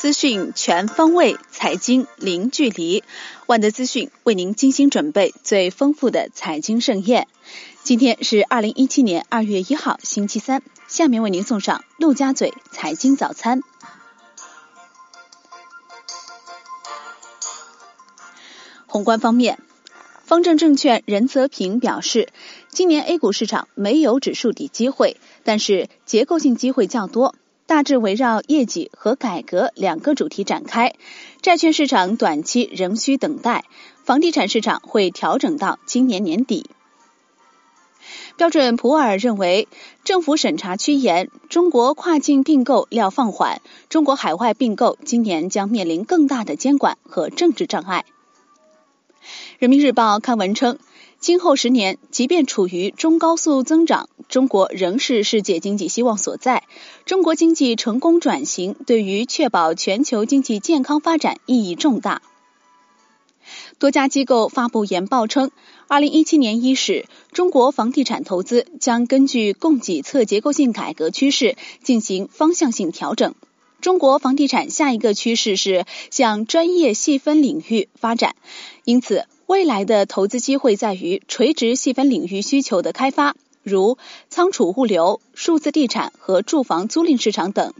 资讯全方位，财经零距离。万德资讯为您精心准备最丰富的财经盛宴。今天是二零一七年二月一号，星期三。下面为您送上陆家嘴财经早餐。宏观方面，方正证券任泽平表示，今年 A 股市场没有指数底机会，但是结构性机会较多。大致围绕业绩和改革两个主题展开，债券市场短期仍需等待，房地产市场会调整到今年年底。标准普尔认为，政府审查趋严，中国跨境并购料放缓，中国海外并购今年将面临更大的监管和政治障碍。人民日报刊文称。今后十年，即便处于中高速增长，中国仍是世界经济希望所在。中国经济成功转型，对于确保全球经济健康发展意义重大。多家机构发布研报称，二零一七年伊始，中国房地产投资将根据供给侧结构性改革趋势进行方向性调整。中国房地产下一个趋势是向专业细分领域发展，因此。未来的投资机会在于垂直细分领域需求的开发，如仓储物流、数字地产和住房租赁市场等。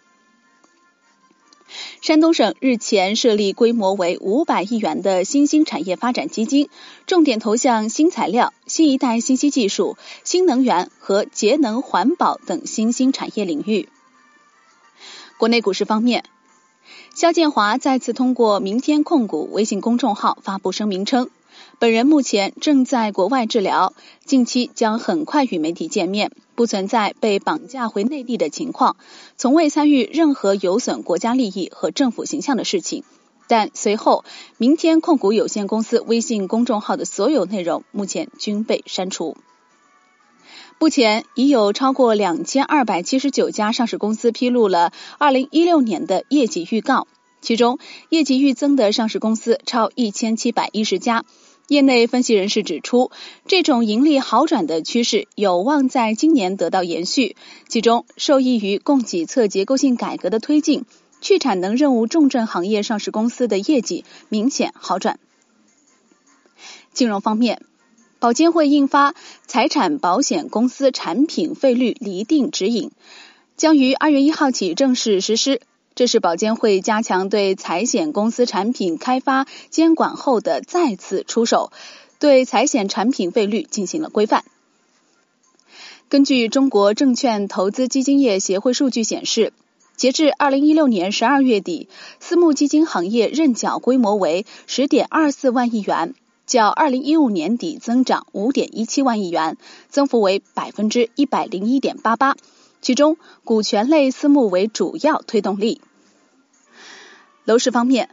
山东省日前设立规模为五百亿元的新兴产业发展基金，重点投向新材料、新一代信息技术、新能源和节能环保等新兴产业领域。国内股市方面，肖建华再次通过明天控股微信公众号发布声明称。本人目前正在国外治疗，近期将很快与媒体见面，不存在被绑架回内地的情况，从未参与任何有损国家利益和政府形象的事情。但随后，明天控股有限公司微信公众号的所有内容目前均被删除。目前已有超过两千二百七十九家上市公司披露了二零一六年的业绩预告，其中业绩预增的上市公司超一千七百一十家。业内分析人士指出，这种盈利好转的趋势有望在今年得到延续。其中，受益于供给侧结构性改革的推进，去产能任务重镇行业上市公司的业绩明显好转。金融方面，保监会印发《财产保险公司产品费率厘定指引》，将于二月一号起正式实施。这是保监会加强对财险公司产品开发监管后的再次出手，对财险产品费率进行了规范。根据中国证券投资基金业协会数据显示，截至二零一六年十二月底，私募基金行业认缴规模为十点二四万亿元，较二零一五年底增长五点一七万亿元，增幅为百分之一百零一点八八。其中，股权类私募为主要推动力。楼市方面，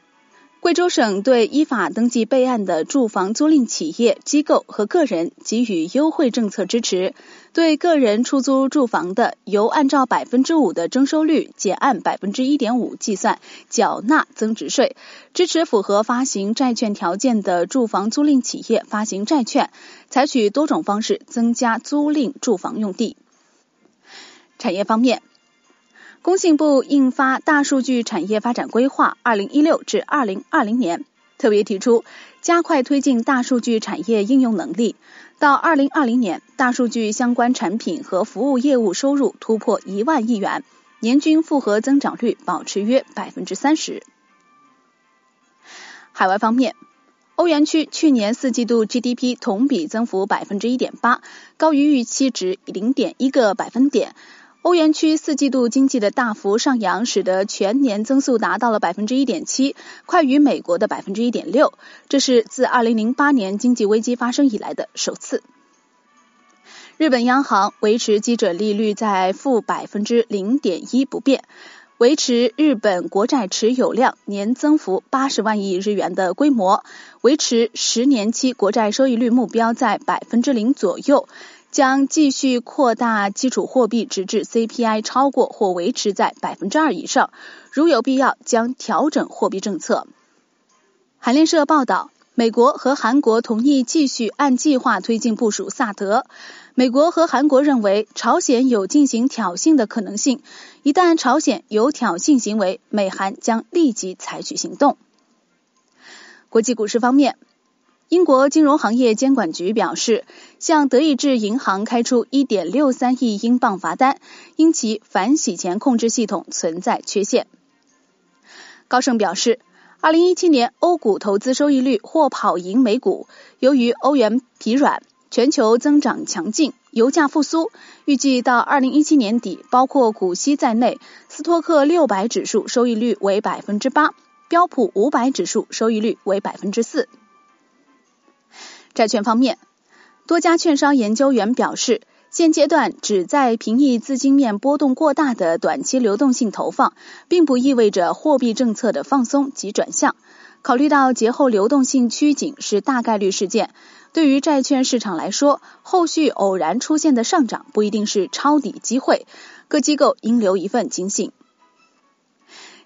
贵州省对依法登记备案的住房租赁企业、机构和个人给予优惠政策支持。对个人出租住房的，由按照百分之五的征收率减按百分之一点五计算缴纳增值税。支持符合发行债券条件的住房租赁企业发行债券，采取多种方式增加租赁住房用地。产业方面。工信部印发《大数据产业发展规划（二零一六至二零二零年）》，特别提出加快推进大数据产业应用能力。到二零二零年，大数据相关产品和服务业务收入突破一万亿元，年均复合增长率保持约百分之三十。海外方面，欧元区去年四季度 GDP 同比增幅百分之一点八，高于预期值零点一个百分点。欧元区四季度经济的大幅上扬，使得全年增速达到了百分之一点七，快于美国的百分之一点六。这是自二零零八年经济危机发生以来的首次。日本央行维持基准利率在负百分之零点一不变，维持日本国债持有量年增幅八十万亿日元的规模，维持十年期国债收益率目标在百分之零左右。将继续扩大基础货币，直至 CPI 超过或维持在百分之二以上。如有必要，将调整货币政策。韩联社报道，美国和韩国同意继续按计划推进部署萨德。美国和韩国认为朝鲜有进行挑衅的可能性，一旦朝鲜有挑衅行为，美韩将立即采取行动。国际股市方面，英国金融行业监管局表示，向德意志银行开出1.63亿英镑罚单，因其反洗钱控制系统存在缺陷。高盛表示，2017年欧股投资收益率或跑赢美股，由于欧元疲软。全球增长强劲，油价复苏，预计到二零一七年底，包括股息在内，斯托克六百指数收益率为百分之八，标普五百指数收益率为百分之四。债券方面，多家券商研究员表示，现阶段只在平抑资金面波动过大的短期流动性投放，并不意味着货币政策的放松及转向。考虑到节后流动性趋紧是大概率事件。对于债券市场来说，后续偶然出现的上涨不一定是抄底机会，各机构应留一份警醒。